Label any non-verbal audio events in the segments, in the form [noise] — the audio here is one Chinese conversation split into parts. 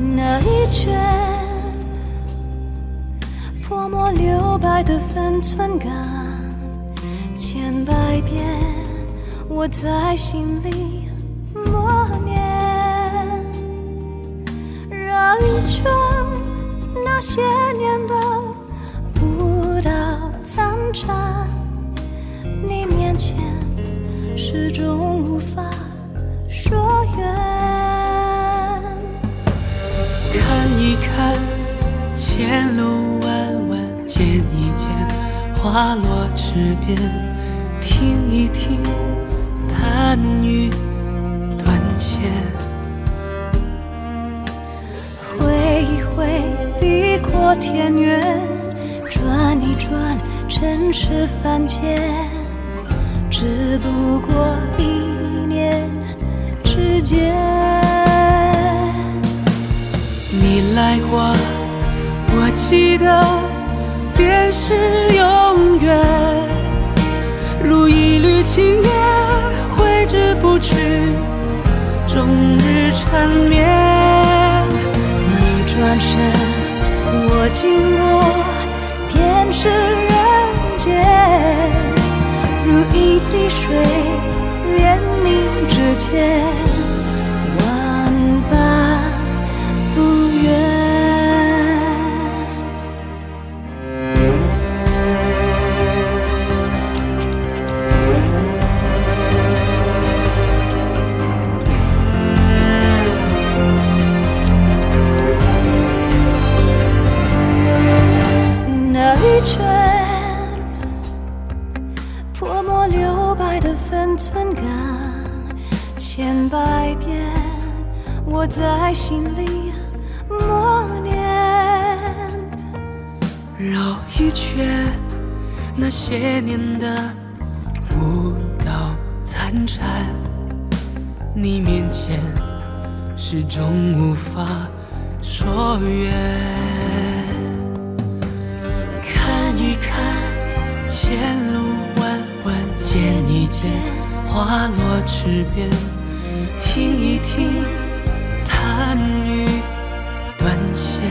那一卷泼墨留白的分寸感，千百遍我在心里默念。绕一圈那些年的舞蹈残渣，你面前始终无法看前路弯弯，见一见花落池边，听一听弹雨断线。挥一挥地阔天远，转一转尘世凡间，只不过一念之间。你来过，我记得，便是永远。如一缕青烟，挥之不去，终日缠绵。你转身，我经过，便是人间。如一滴水，连你指尖，千百遍我在心里默念。绕一圈那些年的舞蹈残蝉，你面前始终无法说远。看一看前路弯弯，见一见花落池边，听一听弹语断弦。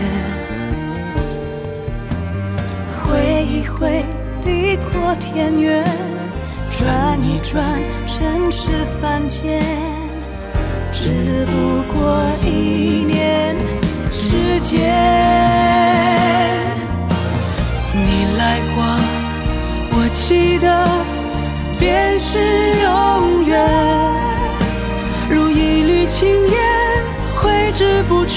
挥一挥地阔天远，转一转尘世凡间，只不过一念之间。你来过，我记得，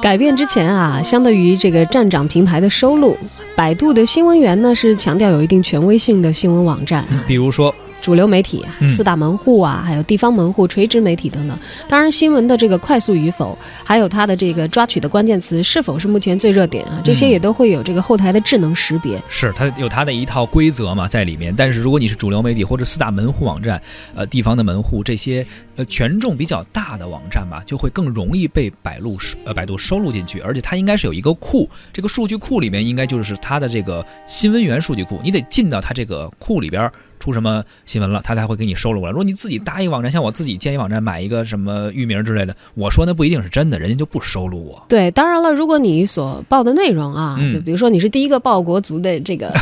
改变之前啊，相对于这个站长平台的收录，百度的新闻源呢是强调有一定权威性的新闻网站。比如说，主流媒体、嗯四大门户啊，还有地方门户、垂直媒体等等。当然，新闻的这个快速与否，还有它的这个抓取的关键词是否是目前最热点啊，这些嗯也都会有这个后台的智能识别。是它有它的一套规则嘛在里面，但是如果你是主流媒体或者四大门户网站，呃，地方的门户这些呃权重比较大的网站吧，就会更容易被百度收呃百度收录进去，而且它应该是有一个库，这个数据库里面应该就是它的这个新闻源数据库，你得进到它这个库里边儿。出什么新闻了，他才会给你收录过来。如果你自己搭一个网站，像我自己建一网站，买一个什么域名之类的，我说那不一定是真的，人家就不收录我。对，当然了，如果你所报的内容啊，嗯就比如说你是第一个报国足的这个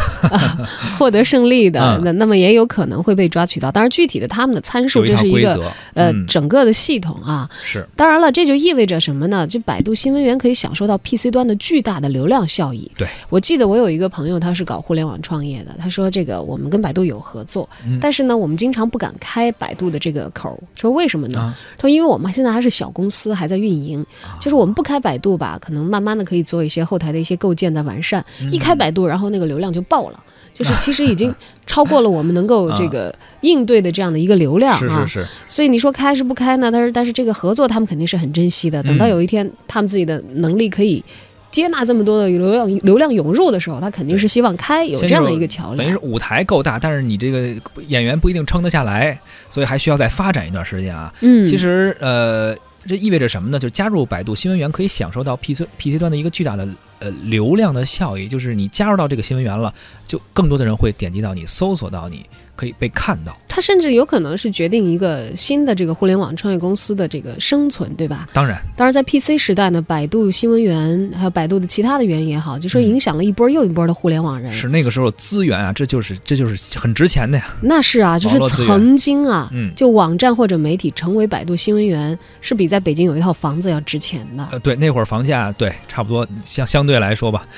[laughs] 获得胜利的，嗯那那么也有可能会被抓取到。当然，具体的他们的参数，这是一个呃嗯整个的系统啊。是当然了，这就意味着什么呢？就百度新闻源可以享受到 PC 端的巨大的流量效益。对，我记得我有一个朋友，他是搞互联网创业的，他说这个我们跟百度有合作，嗯但是呢，我们经常不敢开百度的这个口。说为什么呢？说因为我们现在还是小公司，还在运营，就是我们不开百度吧，可能慢慢的可以做一些后台的一些构建的完善。嗯一开百度，然后那个流量就爆了。[laughs] 就是其实已经超过了我们能够这个应对的这样的一个流量啊，是是是，所以你说开是不开呢？但是但是这个合作他们肯定是很珍惜的。等到嗯有一天他们自己的能力可以接纳这么多的流量流量涌入的时候，他肯定是希望开有这样的一个桥梁。等于是舞台够大，但是你这个演员不一定撑得下来，所以还需要再发展一段时间啊。嗯，其实呃，这意味着什么呢？就是加入百度新闻源可以享受到 PC PC 端的一个巨大的呃流量的效益，就是你加入到这个新闻源了，就更多的人会点击到你，搜索到你，可以被看到。它甚至有可能是决定一个新的这个互联网创业公司的这个生存，对吧？当然，当然，在 PC 时代呢，百度新闻源还有百度的其他的源也好，就说嗯影响了一波又一波的互联网人。是那个时候资源啊，这就是这就是很值钱的呀。那是啊，就是曾经啊，嗯就网站或者媒体成为百度新闻源，是比在北京有一套房子要值钱的。呃，对，那会儿房价对差不多相相对来说吧，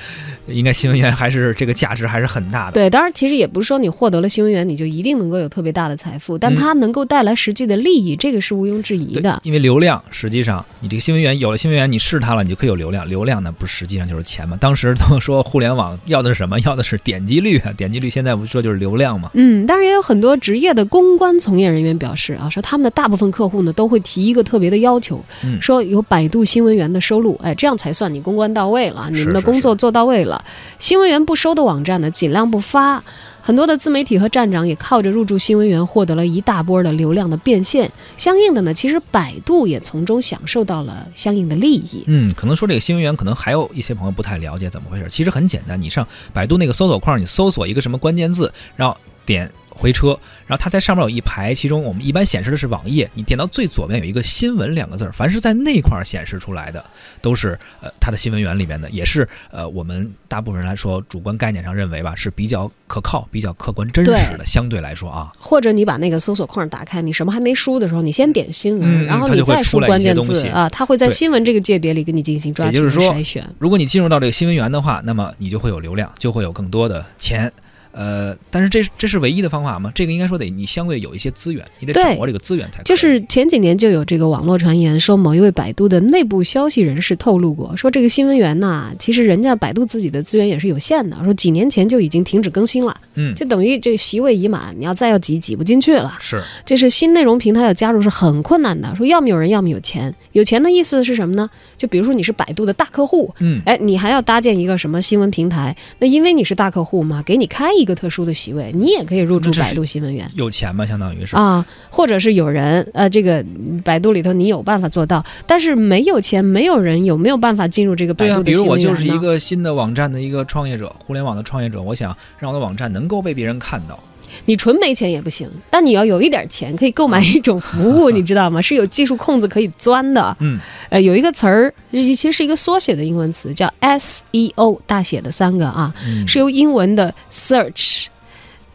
应该新闻源还是这个价值还是很大的。对，当然其实也不是说你获得了新闻源，你就一定能够有特别大的财富，但嗯它能够带来实际的利益，这个是毋庸置疑的。因为流量实际上你这个新闻源有了新闻源，你试它了，你就可以有流量。流量呢，不实际上就是钱嘛。当时都说互联网要的是什么？要的是点击率啊，点击率现在不说就是流量嘛。嗯，当然也有很多职业的公关从业人员表示啊，说他们的大部分客户呢都会提一个特别的要求，嗯说有百度新闻源的收入，哎，这样才算你公关到位了，你们的工作做到位了。新闻源不收的网站呢，尽量不发。很多的自媒体和站长也靠着入驻新闻源获得了一大波的流量的变现，相应的呢，其实百度也从中享受到了相应的利益。嗯，可能说这个新闻源，可能还有一些朋友不太了解怎么回事。其实很简单，你上百度那个搜索框，你搜索一个什么关键字，然后点回车，然后它在上面有一排，其中我们一般显示的是网页，你点到最左边有一个新闻两个字儿，凡是在那块儿显示出来的，都是呃它的新闻源里面的，也是呃我们大部分人来说主观概念上认为吧是比较可靠、比较客观、真实的，相对来说啊，或者你把那个搜索框打开，你什么还没输的时候，你先点新闻，嗯然后它你再输就会出来一关键字啊，它会在新闻这个界别里给你进行抓取筛选。如果你进入到这个新闻源的话，那么你就会有流量，就会有更多的钱。呃，但是这这是唯一的方法吗？这个应该说得你相对有一些资源，你得掌握这个资源才可以。就是前几年就有这个网络传言说，某一位百度的内部消息人士透露过，说这个新闻源呐，其实人家百度自己的资源也是有限的，说几年前就已经停止更新了，嗯，就等于这个席位已满，你要再要挤挤不进去了。是这是新内容平台要加入是很困难的，说要么有人，要么有钱。有钱的意思是什么呢？就比如说你是百度的大客户，嗯哎，你还要搭建一个什么新闻平台？那因为你是大客户嘛，给你开一个特殊的席位，你也可以入驻百度新闻源。有钱吗，相当于是。啊，或者是有人，呃，这个嗯百度里头你有办法做到，但是没有钱，没有人有没有办法进入这个百度的比如我？就是一个新的网站的一个创业者，互联网的创业者，我想让我的网站能够被别人看到。你纯没钱也不行，但你要有一点钱，可以购买一种服务，[laughs] 你知道吗？是有技术空子可以钻的。嗯，呃，有一个词儿，其实是一个缩写的英文词，叫 SEO，大写的三个啊，嗯。是由英文的 search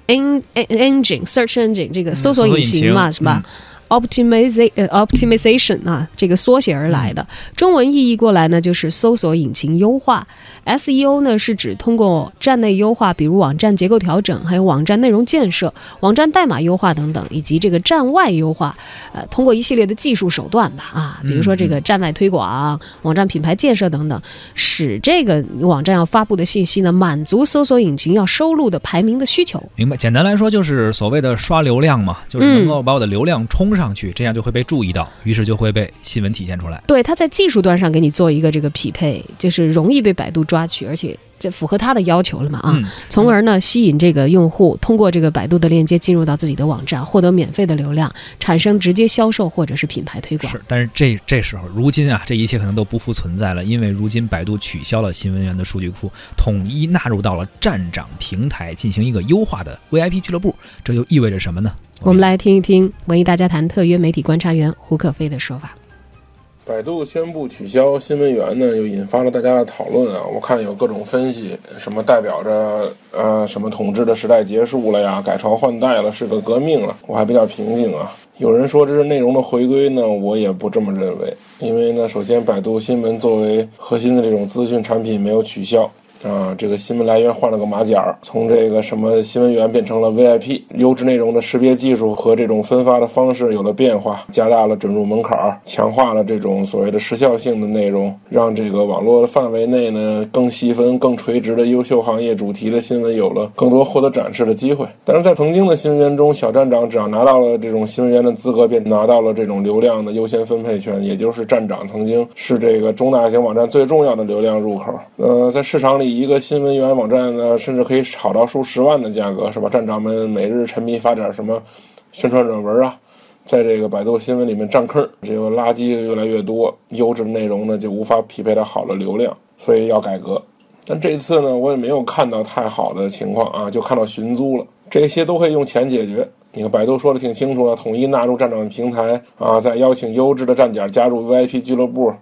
en engine search engine 这个嗯搜索引擎嘛，是吧？optimization 啊，这个缩写而来的，中文意译过来呢就是搜索引擎优化。SEO 呢是指通过站内优化，比如网站结构调整，还有网站内容建设、网站代码优化等等，以及这个站外优化，呃，通过一系列的技术手段吧，啊，比如说这个站外推广、网站品牌建设等等，使这个网站要发布的信息呢，满足搜索引擎要收录的排名的需求。明白。简单来说就是所谓的刷流量嘛，就是嗯能够把我的流量冲上上去，这样就会被注意到，于是就会被新闻体现出来。对，它在技术端上给你做一个这个匹配，就是容易被百度抓取，而且这符合他的要求了嘛啊，嗯，从而呢吸引这个用户通过这个百度的链接进入到自己的网站，获得免费的流量，产生直接销售或者是品牌推广。是，但是这这时候，如今啊，这一切可能都不复存在了，因为如今百度取消了新闻源的数据库，统一纳入到了站长平台进行一个优化的 VIP 俱乐部，这又意味着什么呢？我们来听一听文艺大家谈特约媒体观察员胡可飞的说法。百度宣布取消新闻源呢，又引发了大家的讨论啊。我看有各种分析，什么代表着呃什么统治的时代结束了呀，改朝换代了，是个革命了。我还比较平静啊。有人说这是内容的回归呢，我也不这么认为。因为呢，首先百度新闻作为核心的这种资讯产品没有取消。啊，这个新闻来源换了个马甲，从这个什么新闻源变成了 VIP，优质内容的识别技术和这种分发的方式有了变化，加大了准入门槛，强化了这种所谓的时效性的内容，让这个网络的范围内呢更细分、更垂直的优秀行业主题的新闻有了更多获得展示的机会。但是在曾经的新闻源中，小站长只要拿到了这种新闻源的资格，便拿到了这种流量的优先分配权，也就是站长曾经是这个中大型网站最重要的流量入口。呃，在市场里。一个新闻源网站呢，甚至可以炒到数十万的价格，是吧？站长们每日沉迷发点什么宣传软文啊，在这个百度新闻里面占坑，这个垃圾越来越多，优质内容呢就无法匹配到好的流量，所以要改革。但这次呢，我也没有看到太好的情况啊，就看到寻租了，这些都可以用钱解决。你看百度说的挺清楚啊，统一纳入站长平台啊，再邀请优质的站点加入 VIP 俱乐部。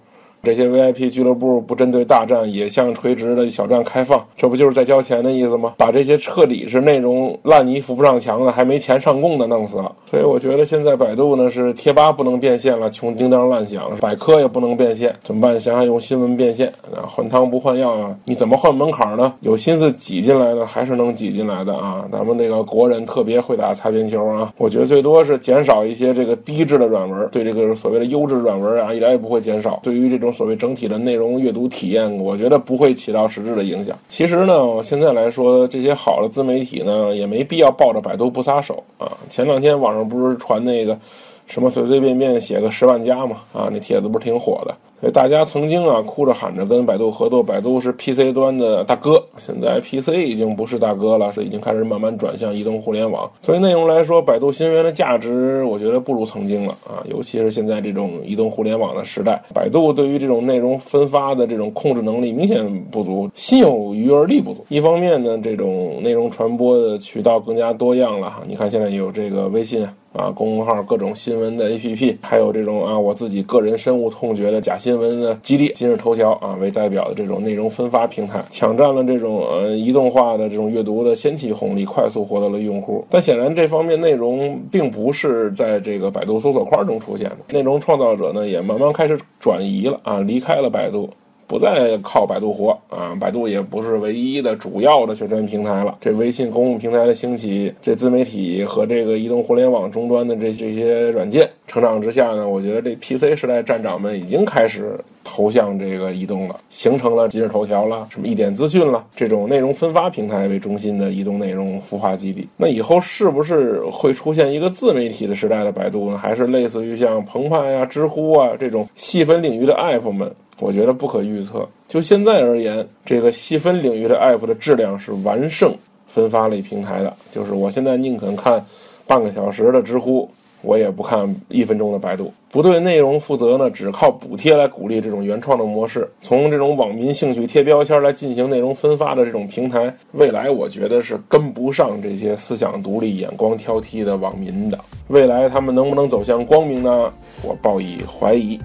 这些 VIP 俱乐部不针对大站，也向垂直的小站开放，这不就是在交钱的意思吗？把这些彻底是内容烂泥扶不上墙的，还没钱上供的弄死了。所以我觉得现在百度呢是贴吧不能变现了，穷叮当乱响；百科也不能变现，怎么办？想想用新闻变现，换汤不换药啊！你怎么换门槛呢？有心思挤进来的还是能挤进来的啊！咱们那个国人特别会打擦边球啊！我觉得最多是减少一些这个低质的软文，对这个所谓的优质软文啊，一点也不会减少。对于这种。所谓整体的内容阅读体验，我觉得不会起到实质的影响。其实呢，现在来说，这些好的自媒体呢，也没必要抱着百度不撒手啊。前两天网上不是传那个什么随随便便写个十万加嘛？啊，那帖子不是挺火的。大家曾经啊哭着喊着跟百度合作，百度是 PC 端的大哥，现在 PC 已经不是大哥了，是已经开始慢慢转向移动互联网。所以内容来说，百度新闻的价值，我觉得不如曾经了啊！尤其是现在这种移动互联网的时代，百度对于这种内容分发的这种控制能力明显不足，心有余而力不足。一方面呢，这种内容传播的渠道更加多样了，你看现在有这个微信。啊，公众号各种新闻的 APP，还有这种啊，我自己个人深恶痛绝的假新新闻的基地，今日头条啊为代表的这种内容分发平台，抢占了这种呃移动化的这种阅读的先期红利，快速获得了用户。但显然这方面内容并不是在这个百度搜索框中出现的，内容创造者呢也慢慢开始转移了啊，离开了百度。不再靠百度活啊，百度也不是唯一的主要的宣传平台了。这微信公共平台的兴起，这自媒体和这个移动互联网终端的这这些软件成长之下呢，我觉得这 PC 时代站长们已经开始投向这个移动了，形成了今日头条了，什么一点资讯了这种内容分发平台为中心的移动内容孵化基地。那以后是不是会出现一个自媒体的时代的百度呢？还是类似于像澎湃呀、知乎啊这种细分领域的 app 们？我觉得不可预测。就现在而言，这个细分领域的 App 的质量是完胜分发类平台的。就是我现在宁肯看半个小时的知乎，我也不看一分钟的百度。不对内容负责呢，只靠补贴来鼓励这种原创的模式，从这种网民兴趣贴标签来进行内容分发的这种平台，未来我觉得是跟不上这些思想独立、眼光挑剔的网民的。未来他们能不能走向光明呢？我抱以怀疑。